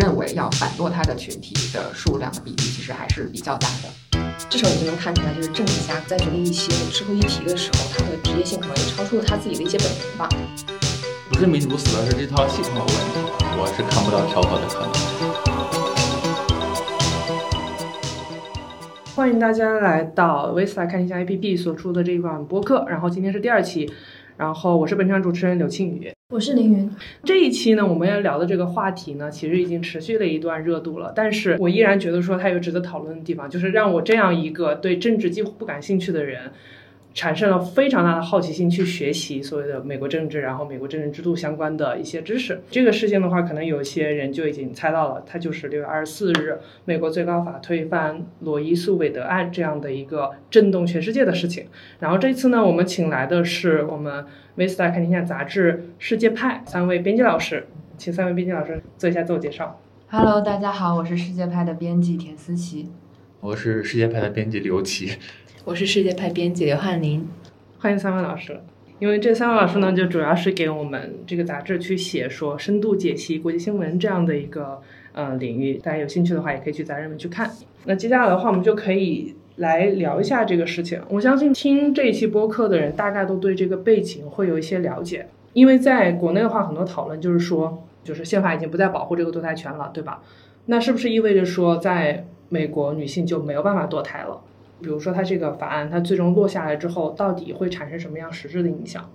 认为要反堕胎的群体的数量的比例其实还是比较大的。这时候你就能看出来，就是政治家在决定一些社会议题的时候，他的职业性可能也超出了他自己的一些本能吧。不是民主死了，是这套系统有问题。我是看不到调和的可能。欢迎大家来到维斯莱看一下 APP 所出的这一款播客，然后今天是第二期。然后我是本场主持人柳庆宇，我是凌云。这一期呢，我们要聊的这个话题呢，其实已经持续了一段热度了。但是我依然觉得说它有值得讨论的地方，就是让我这样一个对政治几乎不感兴趣的人。产生了非常大的好奇心去学习所谓的美国政治，然后美国政治制度相关的一些知识。这个事情的话，可能有些人就已经猜到了，它就是六月二十四日美国最高法推翻罗伊诉韦德案这样的一个震动全世界的事情。然后这次呢，我们请来的是我们《维斯达看天下》杂志世界派三位编辑老师，请三位编辑老师做一下自我介绍。Hello，大家好，我是世界派的编辑田思琪，我是世界派的编辑刘琦。我是世界派编辑刘翰林，欢迎三位老师。因为这三位老师呢，就主要是给我们这个杂志去写说深度解析国际新闻这样的一个呃领域。大家有兴趣的话，也可以去杂志们去看。那接下来的话，我们就可以来聊一下这个事情。我相信听这一期播客的人，大概都对这个背景会有一些了解。因为在国内的话，很多讨论就是说，就是宪法已经不再保护这个堕胎权了，对吧？那是不是意味着说，在美国女性就没有办法堕胎了？比如说，它这个法案，它最终落下来之后，到底会产生什么样实质的影响？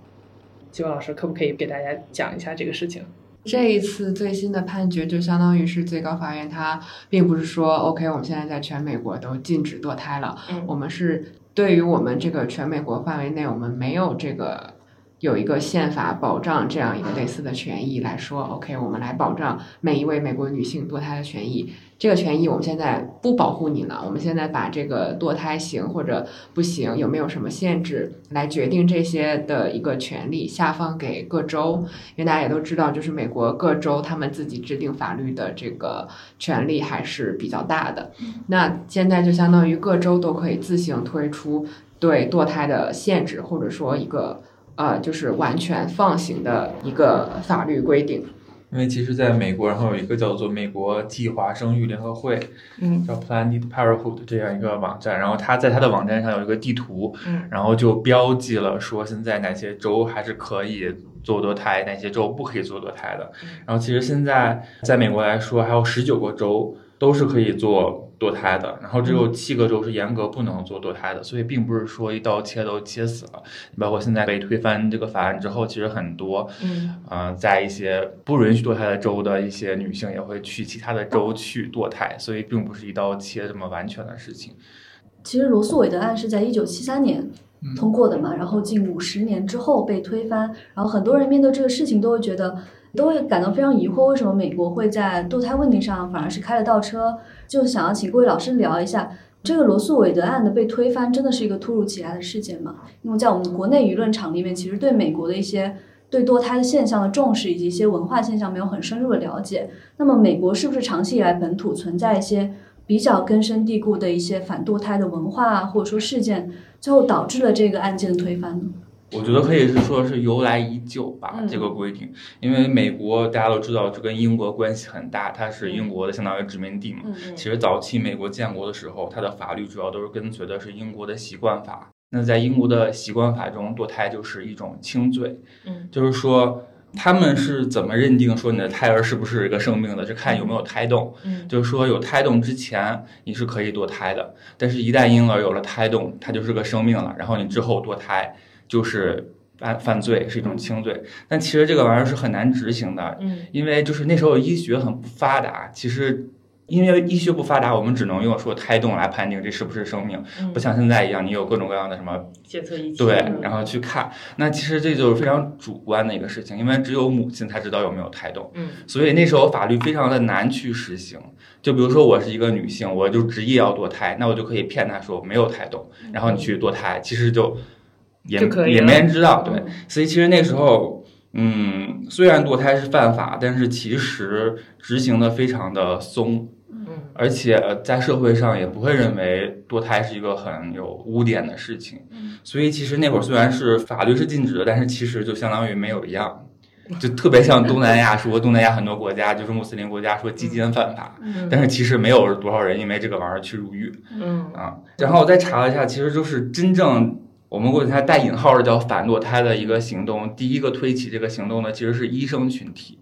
几位老师可不可以给大家讲一下这个事情？这一次最新的判决就相当于是最高法院，它并不是说 OK，我们现在在全美国都禁止堕胎了。嗯，我们是对于我们这个全美国范围内，我们没有这个。有一个宪法保障这样一个类似的权益来说，OK，我们来保障每一位美国女性堕胎的权益。这个权益我们现在不保护你了，我们现在把这个堕胎行或者不行，有没有什么限制来决定这些的一个权利下放给各州。因为大家也都知道，就是美国各州他们自己制定法律的这个权利还是比较大的。那现在就相当于各州都可以自行推出对堕胎的限制，或者说一个。呃，就是完全放行的一个法律规定。因为其实，在美国，然后有一个叫做美国计划生育联合会，嗯，叫 Planned Parenthood 这样一个网站，然后它在它的网站上有一个地图，嗯，然后就标记了说现在哪些州还是可以做堕胎，哪些州不可以做堕胎的。然后其实现在在美国来说，还有十九个州。都是可以做堕胎的，然后只有七个州是严格不能做堕胎的，所以并不是说一刀切都切死了。包括现在被推翻这个法案之后，其实很多，嗯，在一些不允许堕胎的州的一些女性也会去其他的州去堕胎，所以并不是一刀切这么完全的事情。其实罗素韦德案是在一九七三年通过的嘛，然后近五十年之后被推翻，然后很多人面对这个事情都会觉得。都会感到非常疑惑，为什么美国会在堕胎问题上反而是开了倒车？就想要请各位老师聊一下，这个罗素韦德案的被推翻，真的是一个突如其来的事件吗？因为在我们国内舆论场里面，其实对美国的一些对堕胎的现象的重视，以及一些文化现象没有很深入的了解。那么，美国是不是长期以来本土存在一些比较根深蒂固的一些反堕胎的文化啊或者说事件，最后导致了这个案件的推翻呢？我觉得可以是说是由来已久吧，这个规定，因为美国大家都知道，就跟英国关系很大，它是英国的相当于殖民地嘛。其实早期美国建国的时候，它的法律主要都是跟随的是英国的习惯法。那在英国的习惯法中，堕胎就是一种轻罪。嗯，就是说他们是怎么认定说你的胎儿是不是一个生命的？是看有没有胎动。嗯，就是说有胎动之前你是可以堕胎的，但是一旦婴儿有了胎动，它就是个生命了，然后你之后堕胎。就是犯犯罪是一种轻罪，但其实这个玩意儿是很难执行的，嗯，因为就是那时候医学很不发达，其实因为医学不发达，我们只能用说胎动来判定这是不是生命，不像现在一样，你有各种各样的什么检测仪器，对，然后去看，那其实这就是非常主观的一个事情，因为只有母亲才知道有没有胎动，嗯，所以那时候法律非常的难去实行，就比如说我是一个女性，我就执意要堕胎，那我就可以骗她说没有胎动，然后你去堕胎，其实就。也也没人知道，对，所以其实那时候，嗯，虽然堕胎是犯法，但是其实执行的非常的松，嗯，而且在社会上也不会认为堕胎是一个很有污点的事情，嗯，所以其实那会儿虽然是法律是禁止的，但是其实就相当于没有一样，就特别像东南亚说东南亚很多国家就是穆斯林国家说基奸犯法，但是其实没有多少人因为这个玩意儿去入狱。嗯。啊，然后我再查了一下，其实就是真正我们给它带引号的叫反堕胎的一个行动，第一个推起这个行动的其实是医生群体。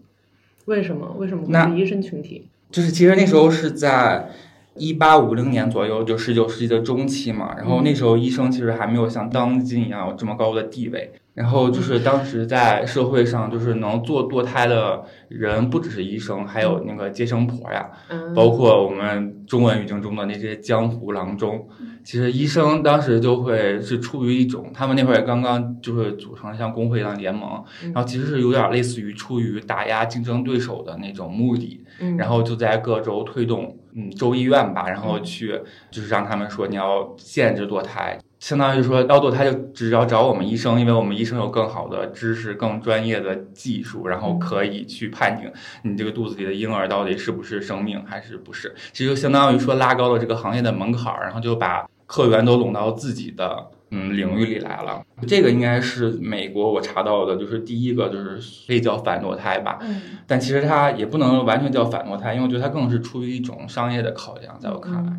为什么？为什么那是医生群体？就是其实那时候是在一八五零年左右，就十九世纪的中期嘛。然后那时候医生其实还没有像当今一样有这么高的地位。然后就是当时在社会上，就是能做堕胎的人不只是医生，还有那个接生婆呀，包括我们中文语境中的那些江湖郎中。其实医生当时就会是出于一种，他们那会儿刚刚就是组成像工会一样联盟，然后其实是有点类似于出于打压竞争对手的那种目的，然后就在各州推动，嗯，州医院吧，然后去就是让他们说你要限制堕胎，相当于说要堕胎就只要找我们医生，因为我们医生有更好的知识、更专业的技术，然后可以去判定你这个肚子里的婴儿到底是不是生命还是不是，其实就相当于说拉高了这个行业的门槛，然后就把。客源都拢到自己的嗯领域里来了，这个应该是美国我查到的，就是第一个就是可以叫反堕胎吧。嗯，但其实它也不能完全叫反堕胎，因为我觉得它更是出于一种商业的考量，在我看来。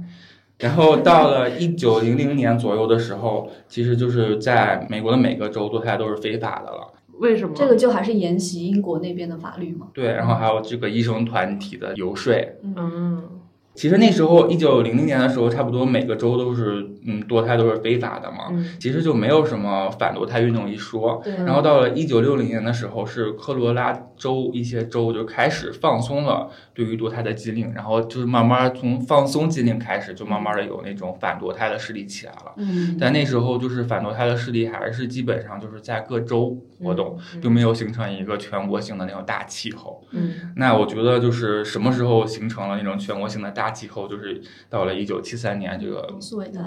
然后到了一九零零年左右的时候，其实就是在美国的每个州堕胎都是非法的了。为什么？这个就还是沿袭英国那边的法律嘛。对，然后还有这个医生团体的游说。嗯。其实那时候，一九零零年的时候，差不多每个州都是，嗯，堕胎都是非法的嘛。其实就没有什么反堕胎运动一说。然后到了一九六零年的时候，是科罗拉州一些州就开始放松了对于堕胎的禁令，然后就是慢慢从放松禁令开始，就慢慢的有那种反堕胎的势力起来了。嗯。但那时候就是反堕胎的势力还是基本上就是在各州活动，就没有形成一个全国性的那种大气候。嗯。那我觉得就是什么时候形成了那种全国性的大。大气候就是到了一九七三年，这个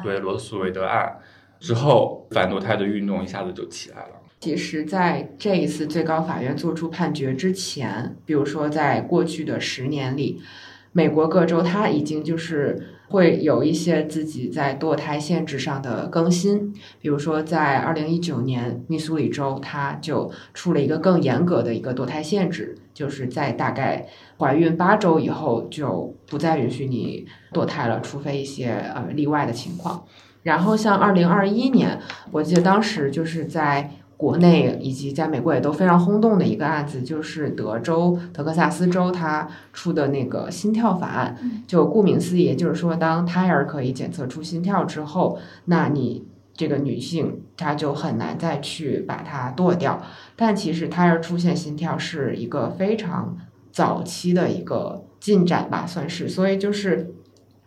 对罗素韦德案之后，反堕胎的运动一下子就起来了。其实，在这一次最高法院作出判决之前，比如说在过去的十年里，美国各州它已经就是会有一些自己在堕胎限制上的更新。比如说，在二零一九年，密苏里州它就出了一个更严格的一个堕胎限制，就是在大概。怀孕八周以后就不再允许你堕胎了，除非一些呃例外的情况。然后像二零二一年，我记得当时就是在国内以及在美国也都非常轰动的一个案子，就是德州德克萨斯州它出的那个心跳法案。就顾名思义，就是说当胎儿可以检测出心跳之后，那你这个女性它就很难再去把它剁掉。但其实胎儿出现心跳是一个非常。早期的一个进展吧，算是，所以就是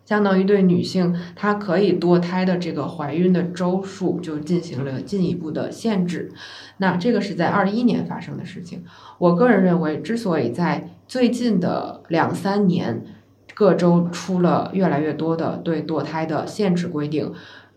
相当于对女性她可以堕胎的这个怀孕的周数就进行了进一步的限制。那这个是在二一年发生的事情。我个人认为，之所以在最近的两三年各州出了越来越多的对堕胎的限制规定，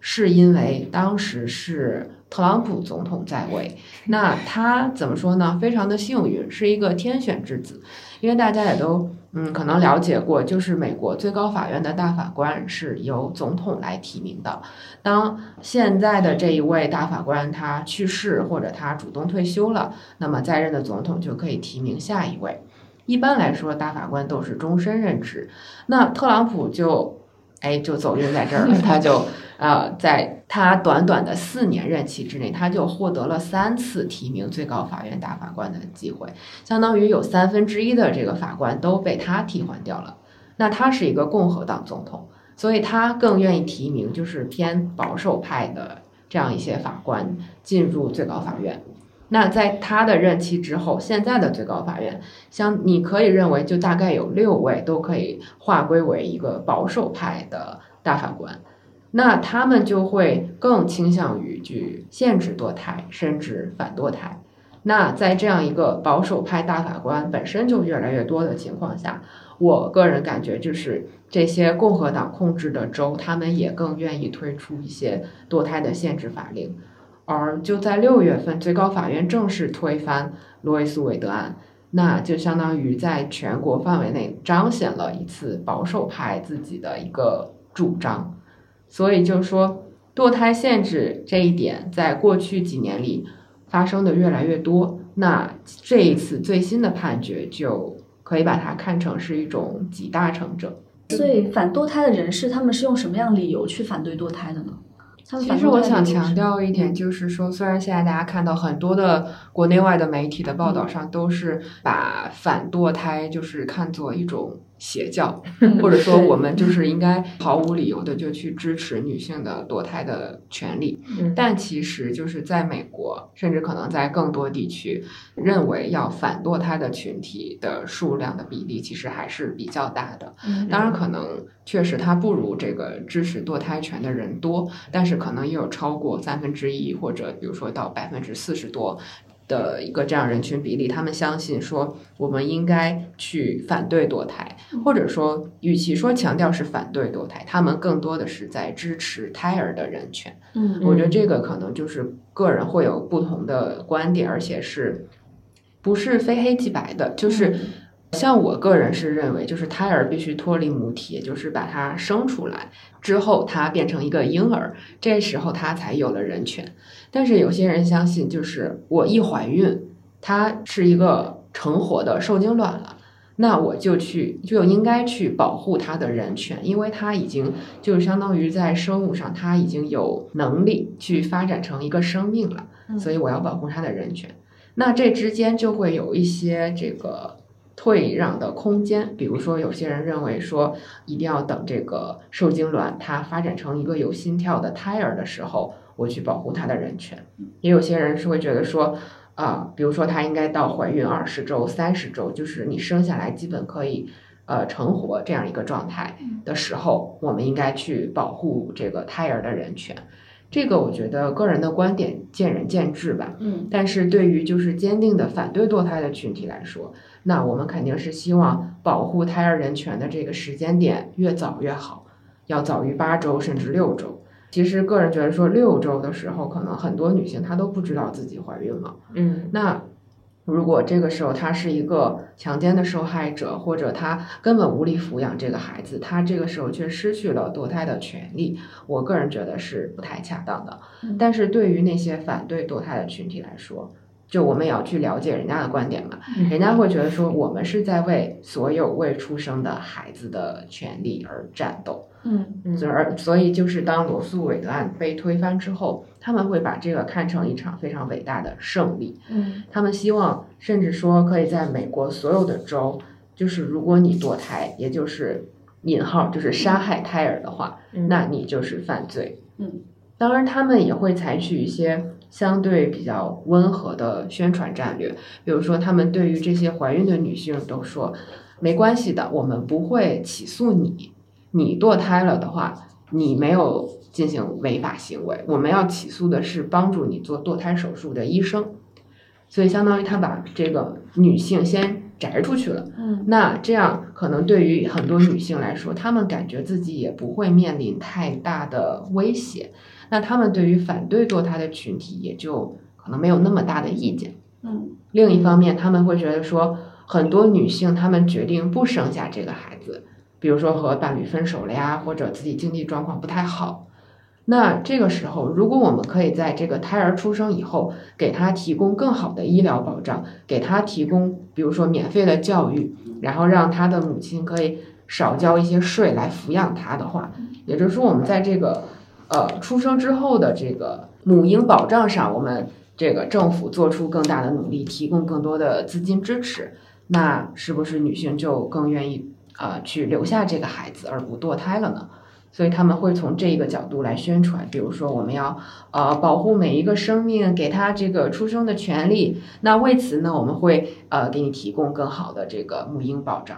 是因为当时是。特朗普总统在位，那他怎么说呢？非常的幸运，是一个天选之子，因为大家也都嗯可能了解过，就是美国最高法院的大法官是由总统来提名的。当现在的这一位大法官他去世或者他主动退休了，那么在任的总统就可以提名下一位。一般来说，大法官都是终身任职。那特朗普就哎就走运在这儿了，他就。呃，在他短短的四年任期之内，他就获得了三次提名最高法院大法官的机会，相当于有三分之一的这个法官都被他替换掉了。那他是一个共和党总统，所以他更愿意提名就是偏保守派的这样一些法官进入最高法院。那在他的任期之后，现在的最高法院，像你可以认为就大概有六位都可以划归为一个保守派的大法官。那他们就会更倾向于去限制堕胎，甚至反堕胎。那在这样一个保守派大法官本身就越来越多的情况下，我个人感觉就是这些共和党控制的州，他们也更愿意推出一些堕胎的限制法令。而就在六月份，最高法院正式推翻罗伊斯韦德案，那就相当于在全国范围内彰显了一次保守派自己的一个主张。所以就是说，堕胎限制这一点，在过去几年里发生的越来越多。那这一次最新的判决就可以把它看成是一种集大成者。所以反堕胎的人士，他们是用什么样理由去反对堕胎的呢？其实我想强调一点，就是说，虽然现在大家看到很多的国内外的媒体的报道上都是把反堕胎就是看作一种。邪教，或者说我们 就是应该毫无理由的就去支持女性的堕胎的权利，但其实就是在美国，甚至可能在更多地区，认为要反堕胎的群体的数量的比例其实还是比较大的。当然，可能确实它不如这个支持堕胎权的人多，但是可能也有超过三分之一，或者比如说到百分之四十多。的一个这样人群比例，他们相信说我们应该去反对堕胎，或者说，与其说强调是反对堕胎，他们更多的是在支持胎儿的人权。嗯，我觉得这个可能就是个人会有不同的观点，而且是不是非黑即白的，就是。像我个人是认为，就是胎儿必须脱离母体，也就是把它生出来之后，它变成一个婴儿，这时候它才有了人权。但是有些人相信，就是我一怀孕，它是一个成活的受精卵了，那我就去就应该去保护它的人权，因为它已经就是相当于在生物上，它已经有能力去发展成一个生命了，所以我要保护他的人权。那这之间就会有一些这个。退让的空间，比如说，有些人认为说，一定要等这个受精卵它发展成一个有心跳的胎儿的时候，我去保护它的人权。也有些人是会觉得说，啊，比如说，它应该到怀孕二十周、三十周，就是你生下来基本可以呃成活这样一个状态的时候，我们应该去保护这个胎儿的人权。这个我觉得个人的观点见仁见智吧。嗯，但是对于就是坚定的反对堕胎的群体来说，那我们肯定是希望保护胎儿人权的这个时间点越早越好，要早于八周甚至六周。其实个人觉得说六周的时候，可能很多女性她都不知道自己怀孕了。嗯，那如果这个时候他是一个强奸的受害者，或者他根本无力抚养这个孩子，他这个时候却失去了堕胎的权利，我个人觉得是不太恰当的。但是对于那些反对堕胎的群体来说，就我们也要去了解人家的观点嘛，人家会觉得说我们是在为所有未出生的孩子的权利而战斗，嗯，所而所以就是当罗素韦德案被推翻之后，他们会把这个看成一场非常伟大的胜利，嗯，他们希望甚至说可以在美国所有的州，就是如果你堕胎，也就是引号就是杀害胎儿的话，那你就是犯罪，嗯，当然他们也会采取一些。相对比较温和的宣传战略，比如说，他们对于这些怀孕的女性都说，没关系的，我们不会起诉你。你堕胎了的话，你没有进行违法行为，我们要起诉的是帮助你做堕胎手术的医生。所以，相当于他把这个女性先摘出去了。嗯，那这样可能对于很多女性来说，她们感觉自己也不会面临太大的威胁。那她们对于反对堕胎的群体也就可能没有那么大的意见。嗯，另一方面，他们会觉得说，很多女性她们决定不生下这个孩子，比如说和伴侣分手了呀，或者自己经济状况不太好。那这个时候，如果我们可以在这个胎儿出生以后，给他提供更好的医疗保障，给他提供比如说免费的教育，然后让他的母亲可以少交一些税来抚养他的话，也就是说，我们在这个。呃，出生之后的这个母婴保障上，我们这个政府做出更大的努力，提供更多的资金支持，那是不是女性就更愿意呃去留下这个孩子而不堕胎了呢？所以他们会从这一个角度来宣传，比如说我们要呃保护每一个生命，给他这个出生的权利。那为此呢，我们会呃给你提供更好的这个母婴保障。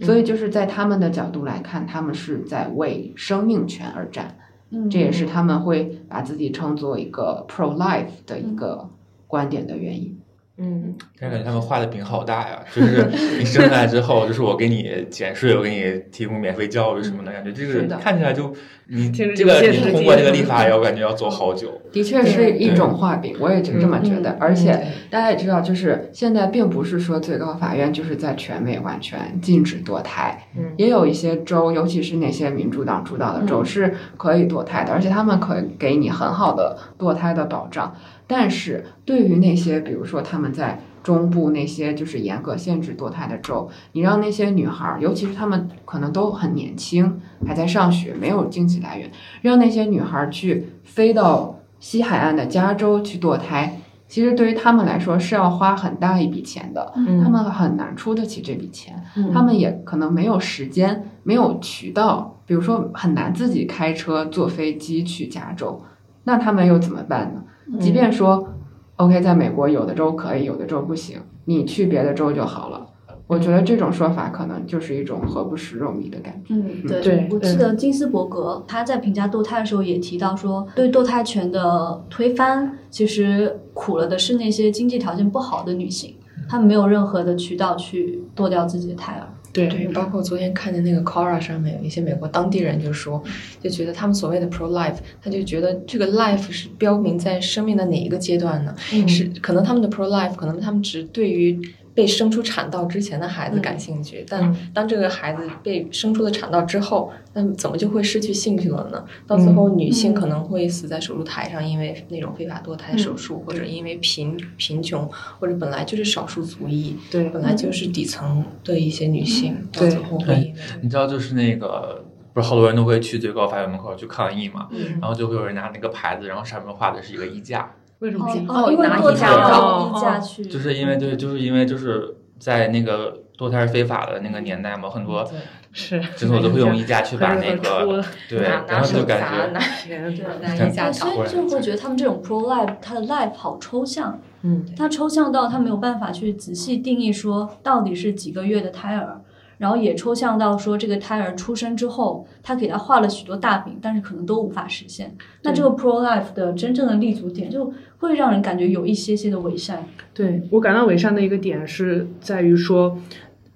所以就是在他们的角度来看，他们是在为生命权而战。嗯这也是他们会把自己称作一个 pro life 的一个观点的原因。嗯，但是感觉他们画的饼好大呀，就是 你生下来之后，就是我给你减税，我给你提供免费教育什么的，感觉这个看起来就你这个你通过这个立法，要感觉要走好久。的确是一种画饼，我也就这么觉得。而且大家也知道，就是现在并不是说最高法院就是在全美完全禁止堕胎，也有一些州，尤其是那些民主党主导的州是可以堕胎的，而且他们可以给你很好的堕胎的保障。但是对于那些比如说他们在中部那些就是严格限制堕胎的州，你让那些女孩，尤其是她们可能都很年轻，还在上学，没有经济来源，让那些女孩去飞到西海岸的加州去堕胎，其实对于他们来说是要花很大一笔钱的，他们很难出得起这笔钱，他们也可能没有时间，没有渠道，比如说很难自己开车坐飞机去加州，那他们又怎么办呢？即便说。OK，在美国有的州可以，有的州不行，你去别的州就好了。我觉得这种说法可能就是一种何不食肉糜的感觉。嗯，对，我记得金斯伯格他在评价堕胎的时候也提到说，对堕胎权的推翻，其实苦了的是那些经济条件不好的女性，她们没有任何的渠道去堕掉自己的胎儿。对对，包括昨天看见那个 Quora 上面有一些美国当地人就说，就觉得他们所谓的 pro life，他就觉得这个 life 是标明在生命的哪一个阶段呢？是可能他们的 pro life，可能他们只对于。被生出产道之前的孩子感兴趣，但当这个孩子被生出了产道之后，那怎么就会失去兴趣了呢？到最后，女性可能会死在手术台上，因为那种非法堕胎手术，或者因为贫贫穷，或者本来就是少数族裔，对，本来就是底层的一些女性，到最后会因为你知道，就是那个不是好多人都会去最高法院门口去抗议嘛，然后就会有人拿那个牌子，然后上面画的是一个衣架。为什么？哦，拿衣架衣架去，就是因为对，就是因为就是在那个堕胎非法的那个年代嘛，很多是诊所都会用 衣架去把那个对，然后就感觉拿衣架所以就会觉得他们这种 pro life，它的 life 好抽象，嗯，它抽象到他没有办法去仔细定义说到底是几个月的胎儿。然后也抽象到说，这个胎儿出生之后，他给他画了许多大饼，但是可能都无法实现。那这个 pro life 的真正的立足点，就会让人感觉有一些些的伪善。对我感到伪善的一个点是在于说，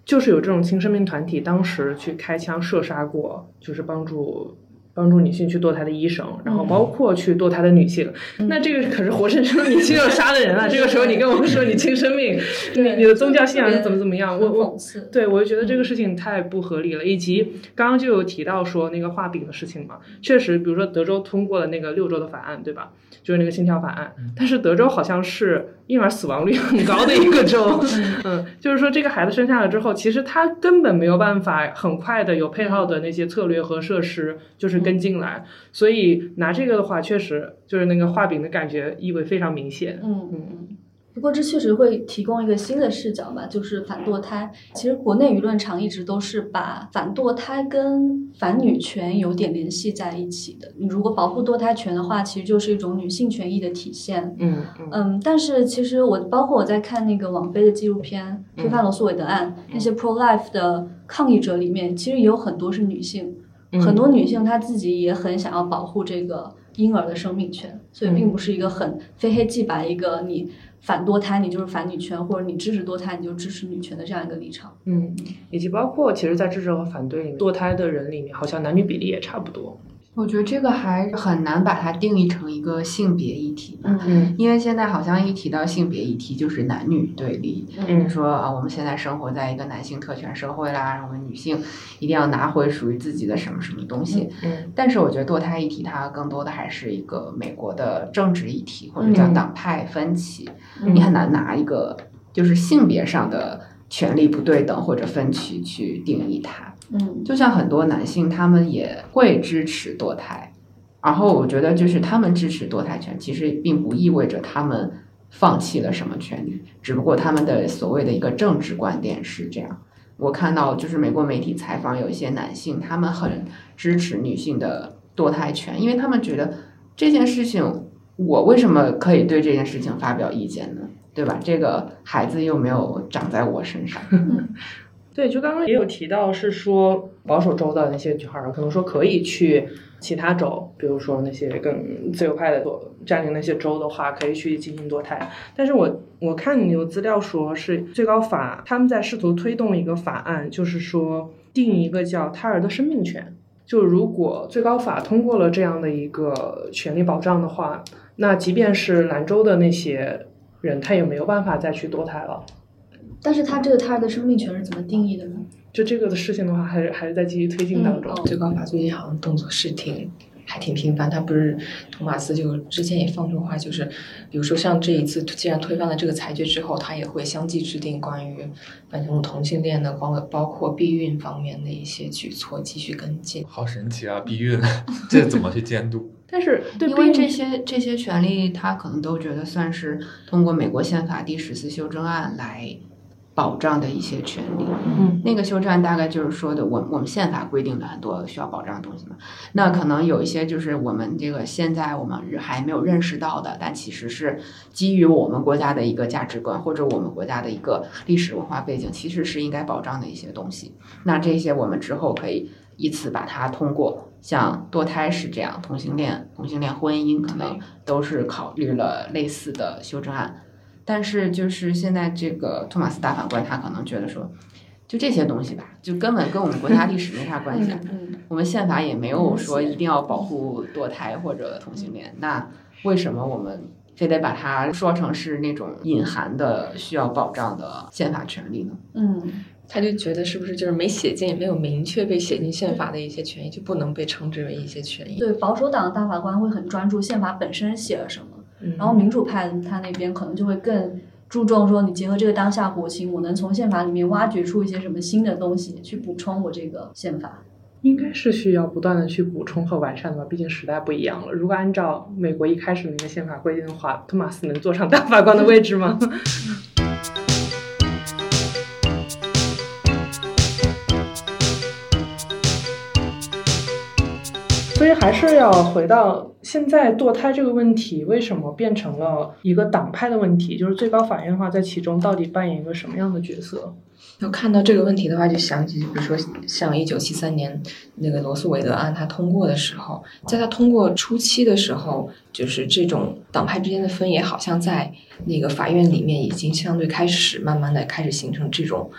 就是有这种亲生命团体当时去开枪射杀过，就是帮助。帮助女性去堕胎的医生，然后包括去堕胎的女性，那这个可是活生生的女性要杀的人啊。这个时候你跟我们说你亲生命，你你的宗教信仰是怎么怎么样？我我对我就觉得这个事情太不合理了。以及刚刚就有提到说那个画饼的事情嘛，确实，比如说德州通过了那个六周的法案，对吧？就是那个心跳法案，但是德州好像是婴儿死亡率很高的一个州，嗯，就是说这个孩子生下来之后，其实他根本没有办法很快的有配套的那些策略和设施，就是跟进来，所以拿这个的话，确实就是那个画饼的感觉意味非常明显，嗯嗯嗯。不过这确实会提供一个新的视角吧，就是反堕胎。其实国内舆论场一直都是把反堕胎跟反女权有点联系在一起的。你如果保护堕胎权的话，其实就是一种女性权益的体现。嗯嗯。但是其实我包括我在看那个网飞的纪录片《推翻罗素韦德案》，那些 pro life 的抗议者里面，其实也有很多是女性，很多女性她自己也很想要保护这个婴儿的生命权，所以并不是一个很非黑即白一个你。反堕胎，你就是反女权，或者你支持堕胎，你就支持女权的这样一个立场。嗯，以及包括其实，在支持和反对堕胎的人里面，好像男女比例也差不多。我觉得这个还很难把它定义成一个性别议题，嗯嗯，因为现在好像一提到性别议题就是男女对立，嗯，说啊我们现在生活在一个男性特权社会啦，我们女性一定要拿回属于自己的什么什么东西，嗯，但是我觉得堕胎议题它更多的还是一个美国的政治议题或者叫党派分歧，你很难拿一个就是性别上的权利不对等或者分歧去定义它。嗯，就像很多男性，他们也会支持堕胎，然后我觉得就是他们支持堕胎权，其实并不意味着他们放弃了什么权利，只不过他们的所谓的一个政治观点是这样。我看到就是美国媒体采访有一些男性，他们很支持女性的堕胎权，因为他们觉得这件事情，我为什么可以对这件事情发表意见呢？对吧？这个孩子又没有长在我身上。对，就刚刚也有提到，是说保守州的那些女孩，可能说可以去其他州，比如说那些更自由派的多占领那些州的话，可以去进行堕胎。但是我我看你有资料说是最高法他们在试图推动一个法案，就是说定一个叫胎儿的生命权。就如果最高法通过了这样的一个权利保障的话，那即便是兰州的那些人，他也没有办法再去堕胎了。但是他这个胎儿的生命权是怎么定义的呢？就这个的事情的话，还是还是在继续推进当中。最高法最近好像动作是挺还挺频繁。他不是托马斯就之前也放出话，就是比如说像这一次既然推翻了这个裁决之后，他也会相继制定关于反正同性恋的，包包括避孕方面的一些举措继续跟进。好神奇啊！避孕 这怎么去监督？但是因为这些这些权利，他可能都觉得算是通过美国宪法第十次修正案来。保障的一些权利，嗯，那个修正案大概就是说的，我我们宪法规定的很多需要保障的东西嘛，那可能有一些就是我们这个现在我们还没有认识到的，但其实是基于我们国家的一个价值观或者我们国家的一个历史文化背景，其实是应该保障的一些东西。那这些我们之后可以依次把它通过，像堕胎是这样，同性恋、同性恋婚姻可能都是考虑了类似的修正案。但是就是现在这个托马斯大法官，他可能觉得说，就这些东西吧，就根本跟我们国家历史没啥关系。我们宪法也没有说一定要保护堕胎或者同性恋，那为什么我们非得把它说成是那种隐含的需要保障的宪法权利呢？嗯，他就觉得是不是就是没写进、没有明确被写进宪法的一些权益，就不能被称之为一些权益？对，保守党的大法官会很专注宪法本身写了什么。然后民主派他那边可能就会更注重说，你结合这个当下国情，我能从宪法里面挖掘出一些什么新的东西去补充我这个宪法。应该是需要不断的去补充和完善的吧，毕竟时代不一样了。如果按照美国一开始那个宪法规定的话，托马斯能坐上大法官的位置吗？以还是要回到现在堕胎这个问题，为什么变成了一个党派的问题？就是最高法院的话，在其中到底扮演一个什么样的角色？要看到这个问题的话，就想起，比如说像一九七三年那个罗素韦德案，它通过的时候，在它通过初期的时候，就是这种党派之间的分野，好像在那个法院里面已经相对开始慢慢的开始形成这种。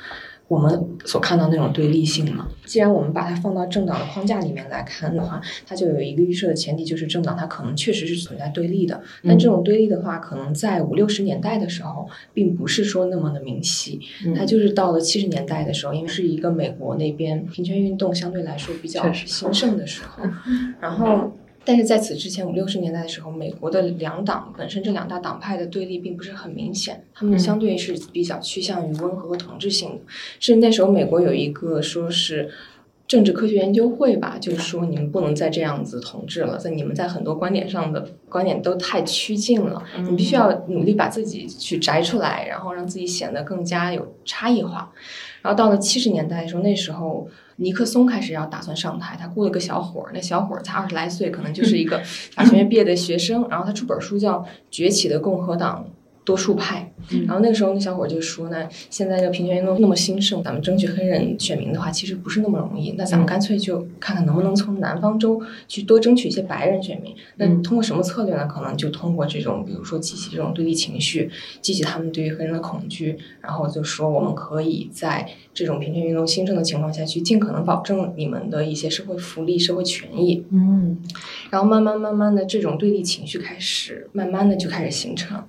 我们所看到那种对立性嘛，既然我们把它放到政党的框架里面来看的话，它就有一个预设的前提，就是政党它可能确实是存在对立的。但这种对立的话，可能在五六十年代的时候，并不是说那么的明晰。它就是到了七十年代的时候，因为是一个美国那边平权运动相对来说比较兴盛的时候，然后。但是在此之前，五六十年代的时候，美国的两党本身这两大党派的对立并不是很明显，他们相对是比较趋向于温和和统治性的。是那时候美国有一个说是政治科学研究会吧，就是说你们不能再这样子统治了，在你们在很多观点上的观点都太趋近了，你必须要努力把自己去摘出来，然后让自己显得更加有差异化。然后到了七十年代的时候，那时候。尼克松开始要打算上台，他雇了个小伙儿，那小伙儿才二十来岁，可能就是一个 法学院毕业的学生。然后他出本书叫《崛起的共和党》。多数派，然后那个时候那小伙就说呢，现在这个平权运动那么兴盛，咱们争取黑人选民的话，其实不是那么容易。那咱们干脆就看看能不能从南方州去多争取一些白人选民。那通过什么策略呢？可能就通过这种，比如说激起这种对立情绪，激起他们对于黑人的恐惧，然后就说我们可以在这种平权运动兴盛的情况下去尽可能保证你们的一些社会福利、社会权益。嗯，然后慢慢慢慢的这种对立情绪开始慢慢的就开始形成。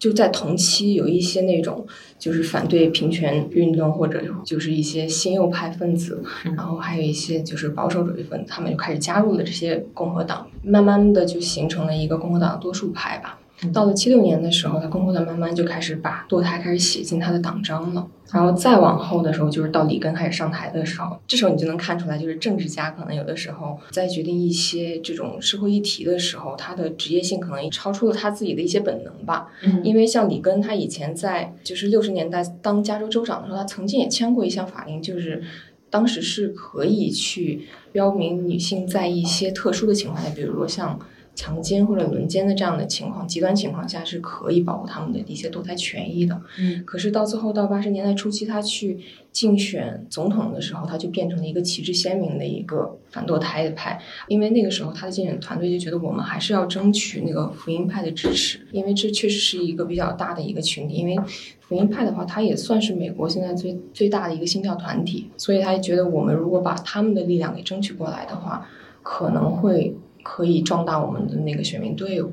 就在同期，有一些那种就是反对平权运动，或者就是一些新右派分子，然后还有一些就是保守主义分子，他们就开始加入了这些共和党，慢慢的就形成了一个共和党的多数派吧。到了七六年的时候，他共和党慢慢就开始把堕胎开始写进他的党章了。然后再往后的时候，就是到里根开始上台的时候，这时候你就能看出来，就是政治家可能有的时候在决定一些这种社会议题的时候，他的职业性可能也超出了他自己的一些本能吧。嗯，因为像里根，他以前在就是六十年代当加州州长的时候，他曾经也签过一项法令，就是当时是可以去标明女性在一些特殊的情况下，比如说像。强奸或者轮奸的这样的情况，极端情况下是可以保护他们的一些堕胎权益的。嗯，可是到最后到八十年代初期，他去竞选总统的时候，他就变成了一个旗帜鲜明的一个反堕胎的派。因为那个时候他的竞选团队就觉得，我们还是要争取那个福音派的支持，因为这确实是一个比较大的一个群体。因为福音派的话，他也算是美国现在最最大的一个信教团体，所以他觉得我们如果把他们的力量给争取过来的话，可能会。可以壮大我们的那个选民队伍，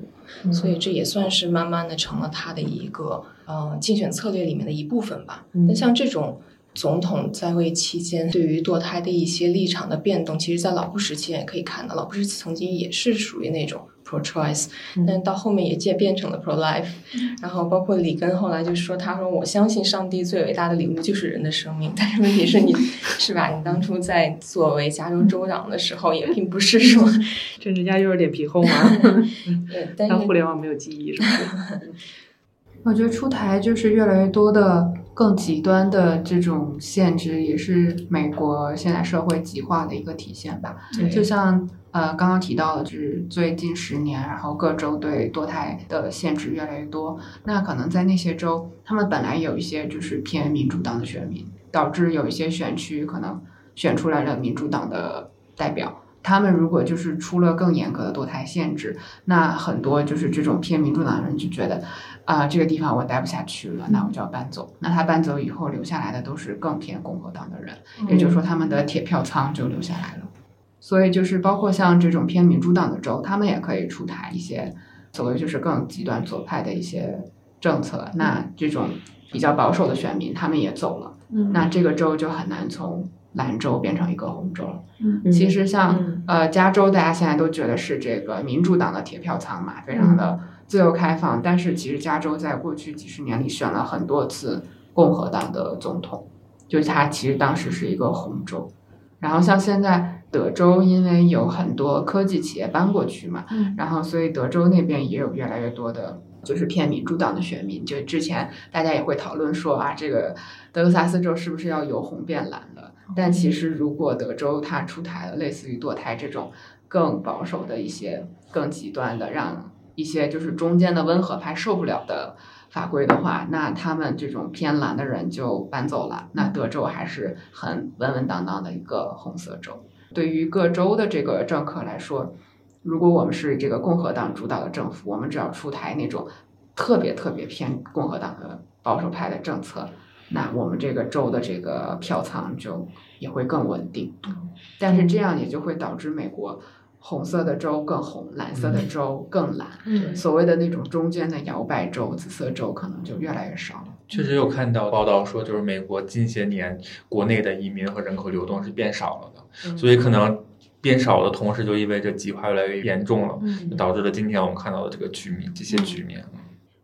所以这也算是慢慢的成了他的一个呃竞选策略里面的一部分吧。那像这种总统在位期间对于堕胎的一些立场的变动，其实在老布什期间也可以看到，老布什曾经也是属于那种 pro choice，但到后面也渐变成了 pro life。然后包括里根后来就说，他说我相信上帝最伟大的礼物就是人的生命，但是问题是你 是吧？你当初在作为加州州长的时候，也并不是说 政治家就是脸皮厚嘛，对，但互联网没有记忆是吧？我觉得出台就是越来越多的更极端的这种限制，也是美国现在社会极化的一个体现吧。就像呃刚刚提到的，就是最近十年，然后各州对堕胎的限制越来越多。那可能在那些州，他们本来有一些就是偏民主党的选民，导致有一些选区可能选出来了民主党的代表。他们如果就是出了更严格的堕胎限制，那很多就是这种偏民主党的人就觉得。啊，这个地方我待不下去了，那我就要搬走。那他搬走以后，留下来的都是更偏共和党的人，也就是说，他们的铁票仓就留下来了。所以，就是包括像这种偏民主党的州，他们也可以出台一些所谓就是更极端左派的一些政策。那这种比较保守的选民，他们也走了。那这个州就很难从蓝州变成一个红州。嗯，其实像呃加州，大家现在都觉得是这个民主党的铁票仓嘛，非常的。自由开放，但是其实加州在过去几十年里选了很多次共和党的总统，就它其实当时是一个红州。然后像现在德州，因为有很多科技企业搬过去嘛，然后所以德州那边也有越来越多的，就是偏民主党的选民。就之前大家也会讨论说啊，这个德克萨斯州是不是要由红变蓝了？但其实如果德州它出台了类似于堕胎这种更保守的一些、更极端的让。一些就是中间的温和派受不了的法规的话，那他们这种偏蓝的人就搬走了。那德州还是很稳稳当当的一个红色州。对于各州的这个政客来说，如果我们是这个共和党主导的政府，我们只要出台那种特别特别偏共和党的保守派的政策，那我们这个州的这个票仓就也会更稳定。但是这样也就会导致美国。红色的州更红，蓝色的州更蓝。嗯，所谓的那种中间的摇摆州、紫色州可能就越来越少了。确实有看到报道说，就是美国近些年国内的移民和人口流动是变少了的，所以可能变少的同时就意味着极化越来越严重了，导致了今天我们看到的这个局面，这些局面。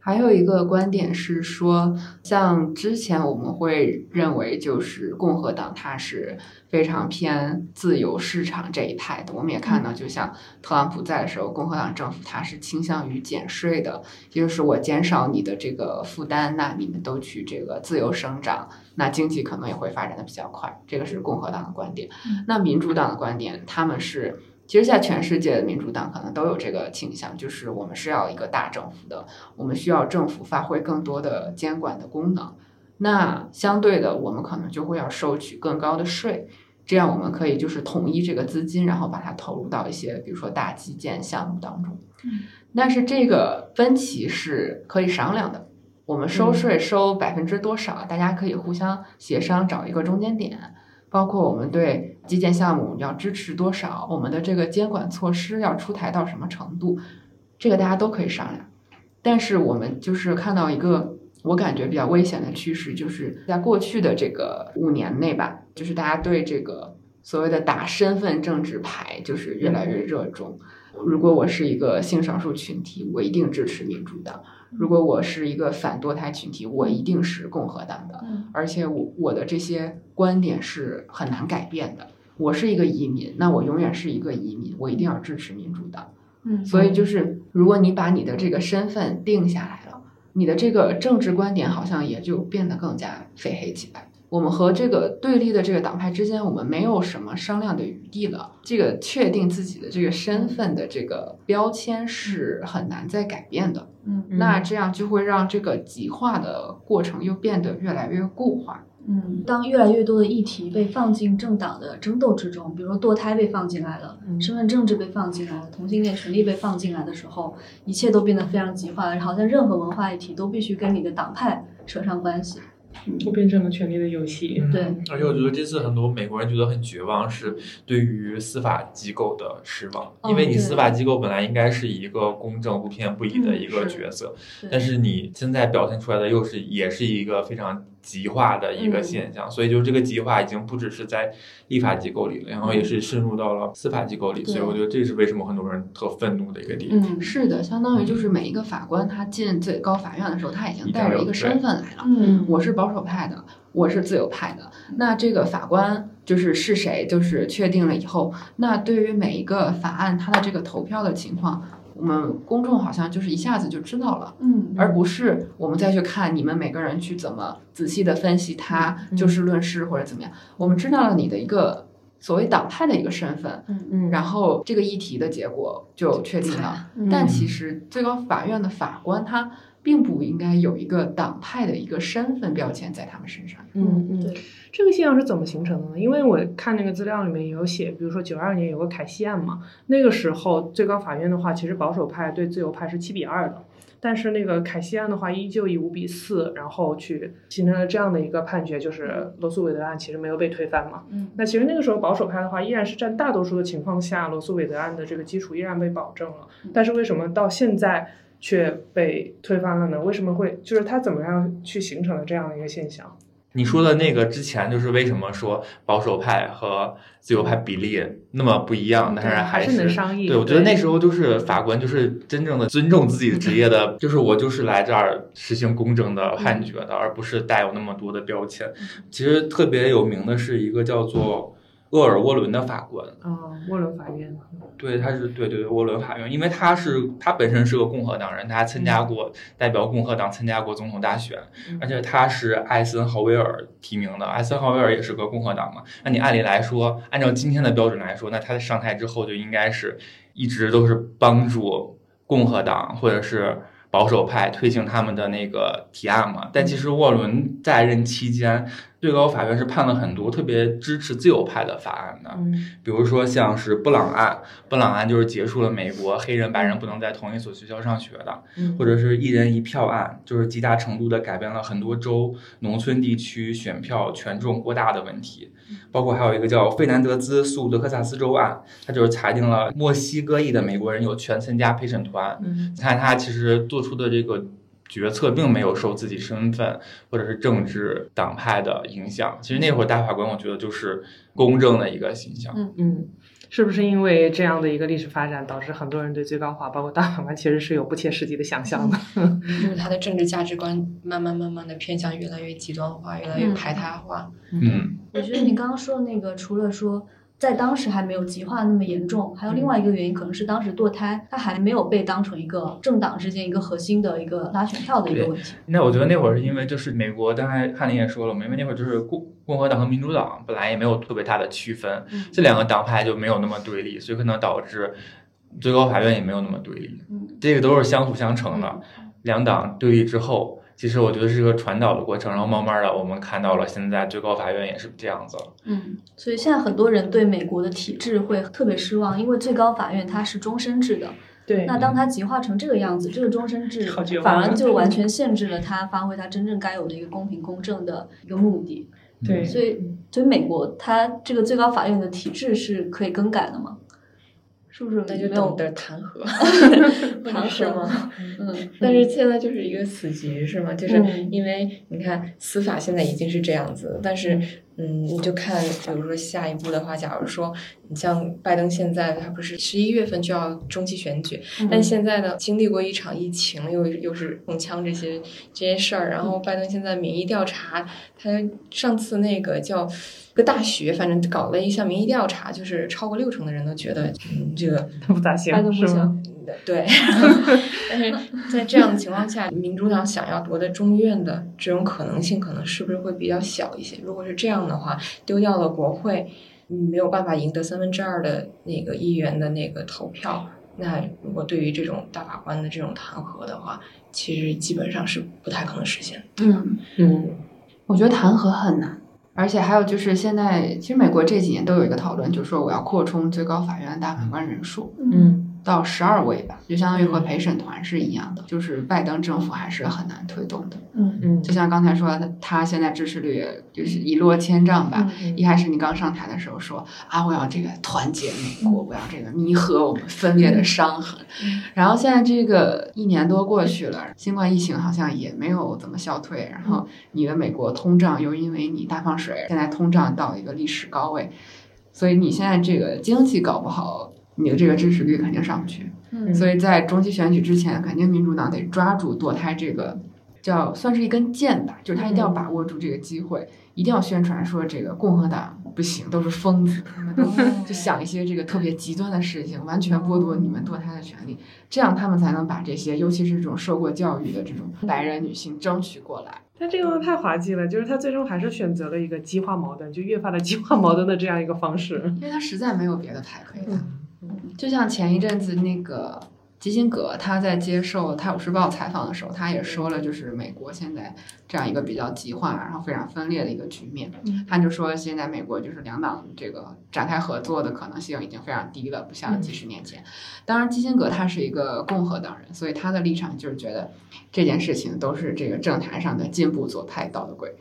还有一个观点是说，像之前我们会认为，就是共和党它是非常偏自由市场这一派的。我们也看到，就像特朗普在的时候，共和党政府它是倾向于减税的，就是我减少你的这个负担，那你们都去这个自由生长，那经济可能也会发展的比较快。这个是共和党的观点。那民主党的观点，他们是。其实，在全世界的民主党可能都有这个倾向，就是我们是要一个大政府的，我们需要政府发挥更多的监管的功能。那相对的，我们可能就会要收取更高的税，这样我们可以就是统一这个资金，然后把它投入到一些比如说大基建项目当中。嗯但是这个分歧是可以商量的，我们收税收百分之多少，大家可以互相协商，找一个中间点。包括我们对基建项目要支持多少，我们的这个监管措施要出台到什么程度，这个大家都可以商量。但是我们就是看到一个我感觉比较危险的趋势，就是在过去的这个五年内吧，就是大家对这个所谓的打身份政治牌就是越来越热衷。如果我是一个性少数群体，我一定支持民主党。如果我是一个反堕胎群体，我一定是共和党的，而且我我的这些观点是很难改变的。我是一个移民，那我永远是一个移民，我一定要支持民主党。嗯，所以就是，如果你把你的这个身份定下来了，你的这个政治观点好像也就变得更加非黑即白。我们和这个对立的这个党派之间，我们没有什么商量的余地了。这个确定自己的这个身份的这个标签是很难再改变的。嗯，那这样就会让这个极化的过程又变得越来越固化。嗯，当越来越多的议题被放进政党的争斗之中，比如说堕胎被放进来了，身份政治被放进来了，同性恋权利被放进来的时候，一切都变得非常极化了。好像任何文化议题都必须跟你的党派扯上关系。都变成了权力的游戏。对，而且我觉得这次很多美国人觉得很绝望，是对于司法机构的失望。因为你司法机构本来应该是一个公正不偏不倚的一个角色，但是你现在表现出来的又是也是一个非常极化的一个现象，所以就是这个极化已经不只是在立法机构里了，然后也是深入到了司法机构里，所以我觉得这是为什么很多人特愤怒的一个点。嗯，是的，相当于就是每一个法官他进最高法院的时候，他已经带着一个身份来了。嗯，我是保守派的，我是自由派的。那这个法官就是是谁，就是确定了以后，那对于每一个法案他的这个投票的情况。我们公众好像就是一下子就知道了，嗯，而不是我们再去看你们每个人去怎么仔细的分析他，就事论事或者怎么样。我们知道了你的一个所谓党派的一个身份，嗯嗯，然后这个议题的结果就确定了。但其实最高法院的法官他并不应该有一个党派的一个身份标签在他们身上。嗯嗯，对。这个现象是怎么形成的呢？因为我看那个资料里面也有写，比如说九二年有个凯西案嘛，那个时候最高法院的话，其实保守派对自由派是七比二的，但是那个凯西案的话，依旧以五比四，然后去形成了这样的一个判决，就是罗素韦德案其实没有被推翻嘛。嗯，那其实那个时候保守派的话，依然是占大多数的情况下，罗素韦德案的这个基础依然被保证了。但是为什么到现在却被推翻了呢？为什么会就是它怎么样去形成了这样的一个现象？你说的那个之前就是为什么说保守派和自由派比例那么不一样，但是还是能商议。对，我觉得那时候就是法官就是真正的尊重自己的职业的，就是我就是来这儿实行公正的判决的，而不是带有那么多的标签。其实特别有名的是一个叫做。厄尔沃伦的法官。啊，沃伦法院，对，他是对对对，沃伦法院，因为他是他本身是个共和党人，他参加过代表共和党参加过总统大选，而且他是艾森豪威尔提名的，艾森豪威尔也是个共和党嘛，那你按理来说，按照今天的标准来说，那他上台之后就应该是一直都是帮助共和党或者是。保守派推行他们的那个提案嘛，但其实沃伦在任期间，最高法院是判了很多特别支持自由派的法案的，比如说像是布朗案，布朗案就是结束了美国黑人白人不能在同一所学校上学的，或者是一人一票案，就是极大程度的改变了很多州农村地区选票权重过大的问题。包括还有一个叫费南德兹诉德克萨斯州案，他就是裁定了墨西哥裔的美国人有权参加陪审团。你看他其实做出的这个决策，并没有受自己身份或者是政治党派的影响。其实那会儿大法官，我觉得就是公正的一个形象。嗯嗯。是不是因为这样的一个历史发展，导致很多人对最高法，包括大法官，其实是有不切实际的想象的？就是他的政治价值观慢慢慢慢的偏向越来越极端化，越来越排他化。嗯，我觉得你刚刚说的那个，除了说。在当时还没有极化那么严重，还有另外一个原因，可能是当时堕胎它还没有被当成一个政党之间一个核心的一个拉选票的一个问题。那我觉得那会儿是因为就是美国，刚才翰林也说了嘛，因为那会儿就是共共和党和民主党本来也没有特别大的区分，这两个党派就没有那么对立，所以可能导致最高法院也没有那么对立。嗯，这个都是相辅相成的，两党对立之后。其实我觉得是个传导的过程，然后慢慢的我们看到了现在最高法院也是这样子了。嗯，所以现在很多人对美国的体制会特别失望，因为最高法院它是终身制的。对。那当它极化成这个样子，这个终身制反而就完全限制了它发挥它真正该有的一个公平公正的一个目的。对。所以，所以美国它这个最高法院的体制是可以更改的吗？是不是那就等着弹劾？弹劾吗？嗯，但是现在就是一个死局，是吗？就是因为你看司法现在已经是这样子，但是。嗯，你就看，比如说下一步的话，假如说你像拜登现在，他不是十一月份就要中期选举，但现在呢，经历过一场疫情，又又是控枪这些这些事儿，然后拜登现在民意调查，他上次那个叫个大学，反正搞了一项民意调查，就是超过六成的人都觉得，嗯，这个不咋行，是吗？对，但是在这样的情况下，民主党想要夺得众议院的这种可能性，可能是不是会比较小一些？如果是这样的话，丢掉了国会，没有办法赢得三分之二的那个议员的那个投票，那如果对于这种大法官的这种弹劾的话，其实基本上是不太可能实现。嗯嗯，我觉得弹劾很难，而且还有就是现在，其实美国这几年都有一个讨论，就是说我要扩充最高法院大法官人数。嗯。到十二位吧，就相当于和陪审团是一样的，就是拜登政府还是很难推动的。嗯嗯，就像刚才说的，他现在支持率就是一落千丈吧。一开始你刚上台的时候说啊，我要这个团结美国，我要这个弥合我们分裂的伤痕。然后现在这个一年多过去了，新冠疫情好像也没有怎么消退，然后你的美国通胀又因为你大放水，现在通胀到一个历史高位，所以你现在这个经济搞不好。你的这个支持率肯定上不去，所以在中期选举之前，肯定民主党得抓住堕胎这个叫算是一根箭吧，就是他一定要把握住这个机会，一定要宣传说这个共和党不行，都是疯子，就想一些这个特别极端的事情，完全剥夺你们堕胎的权利，这样他们才能把这些，尤其是这种受过教育的这种白人女性争取过来。但这个太滑稽了，就是他最终还是选择了一个激化矛盾，就越发的激化矛盾的这样一个方式，因为他实在没有别的牌可以打。就像前一阵子那个基辛格，他在接受《泰晤士报》采访的时候，他也说了，就是美国现在这样一个比较极化，然后非常分裂的一个局面。他就说，现在美国就是两党这个展开合作的可能性已经非常低了，不像几十年前。当然，基辛格他是一个共和党人，所以他的立场就是觉得这件事情都是这个政坛上的进步左派捣的鬼。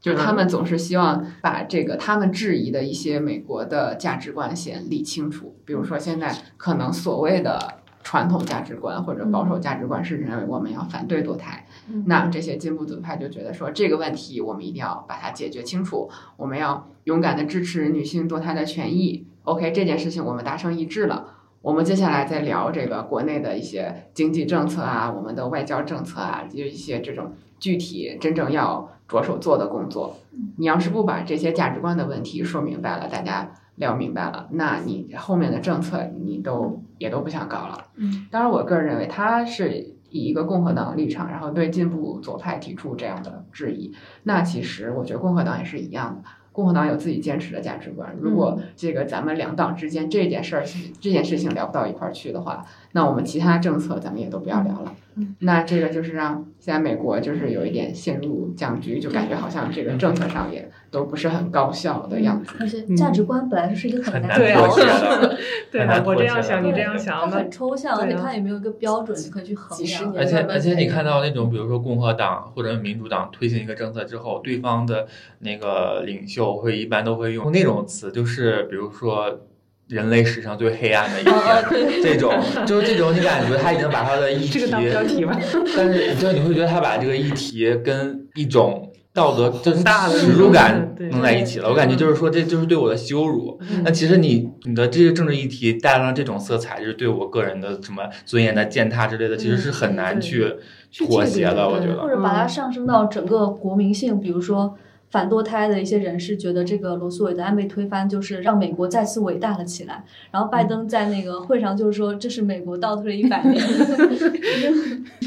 就是他们总是希望把这个他们质疑的一些美国的价值观先理清楚。比如说，现在可能所谓的传统价值观或者保守价值观是认为我们要反对堕胎，那这些进步左派就觉得说这个问题我们一定要把它解决清楚，我们要勇敢的支持女性堕胎的权益。OK，这件事情我们达成一致了，我们接下来再聊这个国内的一些经济政策啊，我们的外交政策啊，就一些这种具体真正要。着手做的工作，你要是不把这些价值观的问题说明白了，大家聊明白了，那你后面的政策你都也都不想搞了。嗯，当然，我个人认为他是以一个共和党的立场，然后对进步左派提出这样的质疑。那其实我觉得共和党也是一样的，共和党有自己坚持的价值观。如果这个咱们两党之间这件事儿这件事情聊不到一块儿去的话，那我们其他政策咱们也都不要聊了。那这个就是让现在美国就是有一点陷入僵局，就感觉好像这个政策上也都不是很高效的样子。而且价值观本来就是一个很难妥协的，对我这样想，你这样想，它很抽象，而且它也没有一个标准你可以去衡量。而且而且你看到那种，比如说共和党或者民主党推行一个政策之后，对方的那个领袖会一般都会用那种词，就是比如说。人类史上最黑暗的一天，这种就是这种，你感觉他已经把他的议题，但是就你会觉得他把这个议题跟一种道德就是耻辱感弄在一起了。我感觉就是说，这就是对我的羞辱。那其实你你的这些政治议题带上这种色彩，就是对我个人的什么尊严的践踏之类的，其实是很难去妥协的。我觉得，或者把它上升到整个国民性，比如说。反堕胎的一些人士觉得这个罗素韦的案被推翻，就是让美国再次伟大了起来。然后拜登在那个会上就是说，这是美国倒退了一百年。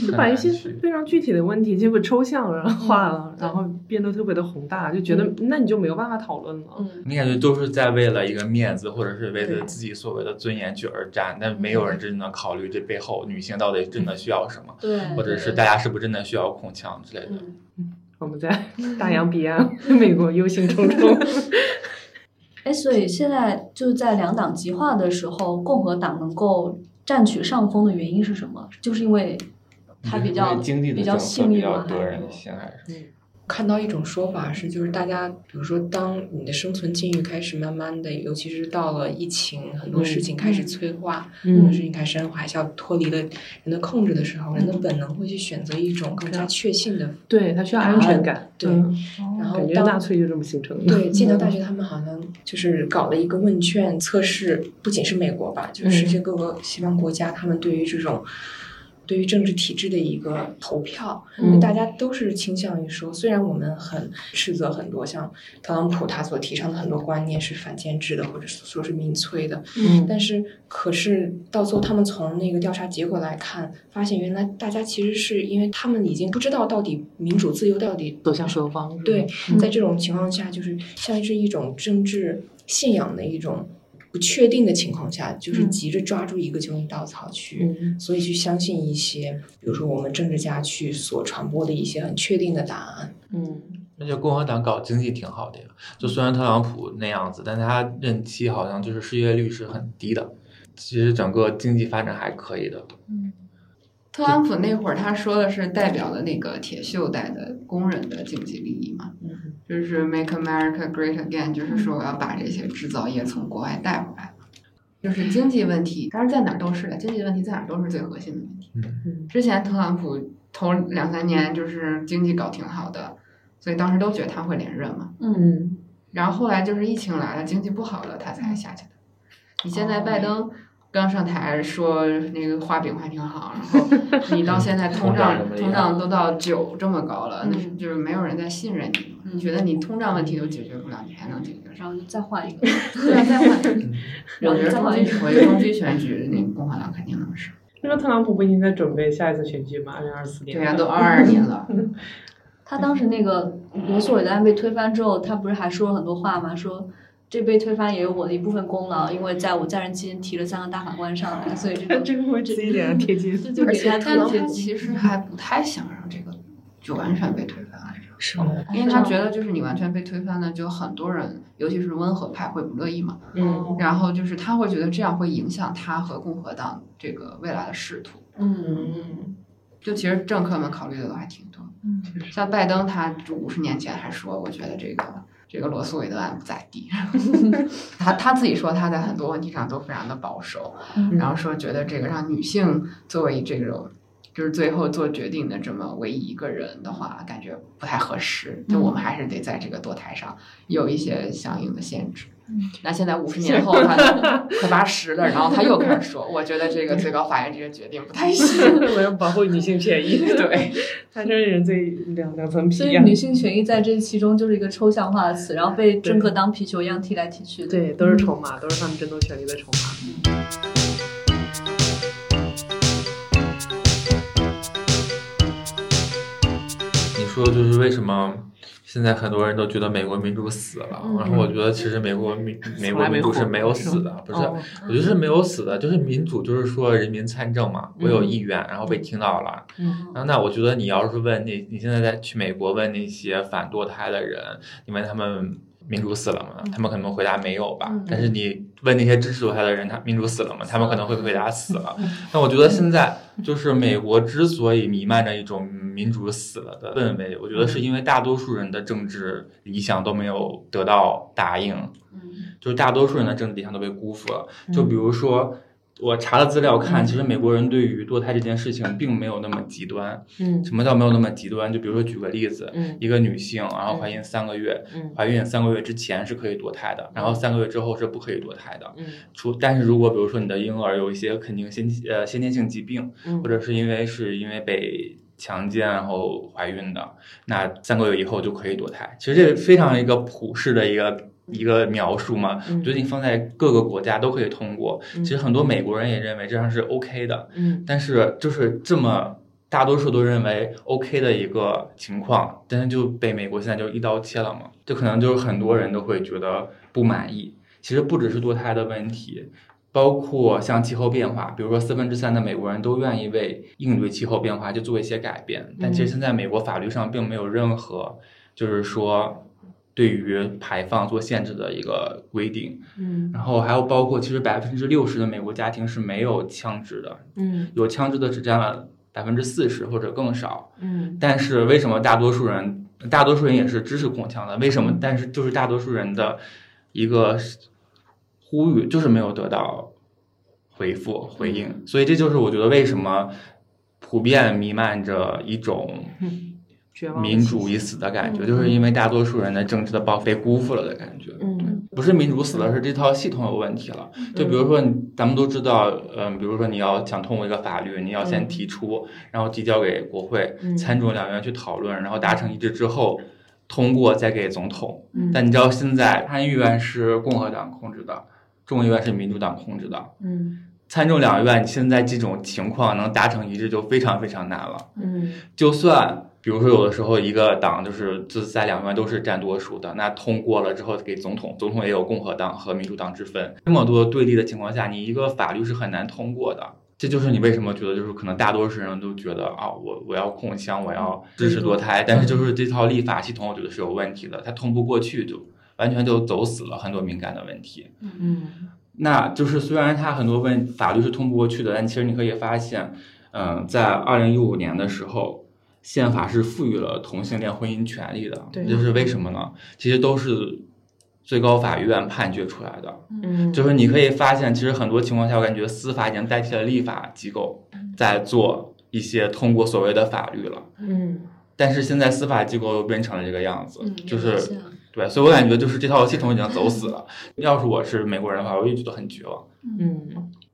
就把一些非常具体的问题结果抽象化了，然后变得特别的宏大，就觉得那你就没有办法讨论了。你感觉都是在为了一个面子，或者是为了自己所谓的尊严去而战，但没有人真的考虑这背后女性到底真的需要什么，对，或者是大家是不是真的需要控枪之类的。我们在大洋彼岸，美国忧心忡忡。哎，所以现在就是在两党极化的时候，共和党能够占取上风的原因是什么？就是因为它比较比较幸运吗？多人性还是？看到一种说法是，就是大家，比如说，当你的生存境遇开始慢慢的，尤其是到了疫情，很多事情开始催化，很多事情开始海啸脱离了人的控制的时候，人的本能会去选择一种更加确信的，对他需要安全感，对。然后，纳粹就这么形成的。对，剑桥大学他们好像就是搞了一个问卷测试，不仅是美国吧，就是世界各个西方国家，他们对于这种。对于政治体制的一个投票，大家都是倾向于说，虽然我们很斥责很多像特朗普他所提倡的很多观念是反建制的，或者说是民粹的，嗯，但是可是到最后他们从那个调查结果来看，发现原来大家其实是因为他们已经不知道到底民主自由到底走向何方。对，在这种情况下，就是像是一种政治信仰的一种。不确定的情况下，就是急着抓住一个救命稻草去，所以去相信一些，比如说我们政治家去所传播的一些很确定的答案。嗯，而且共和党搞经济挺好的呀，就虽然特朗普那样子，但他任期好像就是失业率是很低的。其实整个经济发展还可以的。嗯，特朗普那会儿他说的是代表了那个铁锈带的工人的经济利益嘛，就是 Make America Great Again，就是说我要把这些制造业从国外带回来。就是经济问题，当然在哪儿都是的，经济问题在哪儿都是最核心的问题。嗯，之前特朗普头两三年就是经济搞挺好的，所以当时都觉得他会连任嘛。嗯，然后后来就是疫情来了，经济不好了，他才下去的。你现在拜登刚上台说那个画饼还挺好，然后你到现在通胀通胀都到九这么高了，那是就是没有人在信任你。你觉得你通胀问题都解决不了，你还能解决？然后就再换一个，对啊，再换。我觉得中期我觉得中期选举，那个共和党肯定能胜。那个特朗普不已经在准备下一次选举吗？二零二四年。对呀，都二二年了。他当时那个罗素韦德案被推翻之后，他不是还说了很多话吗？说这被推翻也有我的一部分功劳，因为在我在任期间提了三个大法官上来，所以这个 这个会自己脸上贴金。而且他其实还不太想让这个就完全被推翻。是吗？因为他觉得就是你完全被推翻了，就很多人，尤其是温和派会不乐意嘛。嗯。然后就是他会觉得这样会影响他和共和党这个未来的仕途。嗯。就其实政客们考虑的都还挺多。嗯。像拜登，他五十年前还说，我觉得这个这个罗素韦德案不咋地。他他自己说他在很多问题上都非常的保守，然后说觉得这个让女性作为这种。就是最后做决定的这么唯一一个人的话，感觉不太合适。就我们还是得在这个堕胎上有一些相应的限制。那现在五十年后，他快八十了，然后他又开始说：“我觉得这个最高法院这个决定不太 行，我要保护女性权益。”对，他这人最两两层皮。所以女性权益在这其中就是一个抽象化的词，然后被政客当皮球一样踢来踢去。对，都是筹码，都是他们争夺权利的筹码。说就是为什么现在很多人都觉得美国民主死了，然后我觉得其实美国民美国民主是没有死的，不是，我觉得是没有死的，就是民主就是说人民参政嘛，我有意愿，然后被听到了，然后那我觉得你要是问那，你现在在去美国问那些反堕胎的人，你问他们。民主死了吗？他们可能回答没有吧。但是你问那些支持堕胎的人，他民主死了吗？他们可能会回答死了。那我觉得现在就是美国之所以弥漫着一种民主死了的氛围，我觉得是因为大多数人的政治理想都没有得到答应，就是大多数人的政治理想都被辜负了。就比如说。我查了资料看，其实美国人对于堕胎这件事情并没有那么极端。嗯，什么叫没有那么极端？就比如说举个例子，嗯，一个女性然后怀孕三个月，嗯，怀孕三个月之前是可以堕胎的，然后三个月之后是不可以堕胎的。嗯，除但是如果比如说你的婴儿有一些肯定先呃先天性疾病，嗯，或者是因为是因为被强奸然后怀孕的，那三个月以后就可以堕胎。其实这非常一个普世的一个。一个描述嘛，最近放在各个国家都可以通过。其实很多美国人也认为这样是 OK 的，嗯，但是就是这么大多数都认为 OK 的一个情况，但是就被美国现在就一刀切了嘛，就可能就是很多人都会觉得不满意。其实不只是堕胎的问题，包括像气候变化，比如说四分之三的美国人都愿意为应对气候变化就做一些改变，但其实现在美国法律上并没有任何就是说。对于排放做限制的一个规定，嗯，然后还有包括，其实百分之六十的美国家庭是没有枪支的，嗯，有枪支的只占了百分之四十或者更少，嗯，但是为什么大多数人，大多数人也是支持控枪的？为什么？但是就是大多数人的一个呼吁就是没有得到回复回应，所以这就是我觉得为什么普遍弥漫着一种。民主已死的感觉，就是因为大多数人的政治的报被辜负了的感觉。嗯，不是民主死了，是这套系统有问题了。就比如说，咱们都知道，嗯，比如说你要想通过一个法律，你要先提出，然后提交给国会、参众两院去讨论，然后达成一致之后通过，再给总统。但你知道现在参议院是共和党控制的，众议院是民主党控制的。嗯，参众两院现在这种情况能达成一致就非常非常难了。嗯，就算。比如说，有的时候一个党就是就在两院都是占多数的，那通过了之后给总统，总统也有共和党和民主党之分。这么多对立的情况下，你一个法律是很难通过的。这就是你为什么觉得就是可能大多数人都觉得啊，我我要控枪，我要支持堕胎，但是就是这套立法系统，我觉得是有问题的，它通不过去，就完全就走死了很多敏感的问题。嗯，那就是虽然它很多问法律是通不过去的，但其实你可以发现，嗯，在二零一五年的时候，宪法是赋予了同性恋婚姻权利的。对，这是为什么呢？其实都是最高法院判决出来的。嗯，就是你可以发现，其实很多情况下，我感觉司法已经代替了立法机构，在做一些通过所谓的法律了。嗯，但是现在司法机构又变成了这个样子，就是对，所以我感觉就是这套系统已经走死了。要是我是美国人的话，我也觉得很绝望。嗯，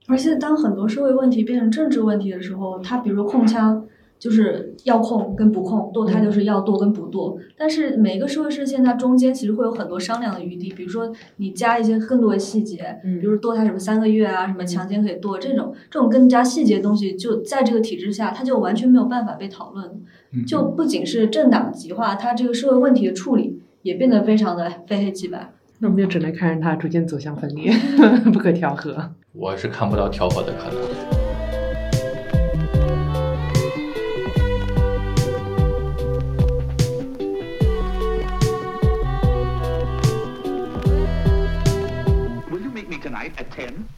而且当很多社会问题变成政治问题的时候，他比如说控枪，就是要控跟不控，堕胎就是要堕跟不堕。但是每个社会事件它中间其实会有很多商量的余地，比如说你加一些更多的细节，嗯比如堕胎什么三个月啊，什么强奸可以堕这种这种更加细节的东西，就在这个体制下，它就完全没有办法被讨论。嗯就不仅是政党极化，它这个社会问题的处理也变得非常的非黑即白。那我们就只能看着它逐渐走向分裂，不可调和。我是看不到调和的可能。at 10.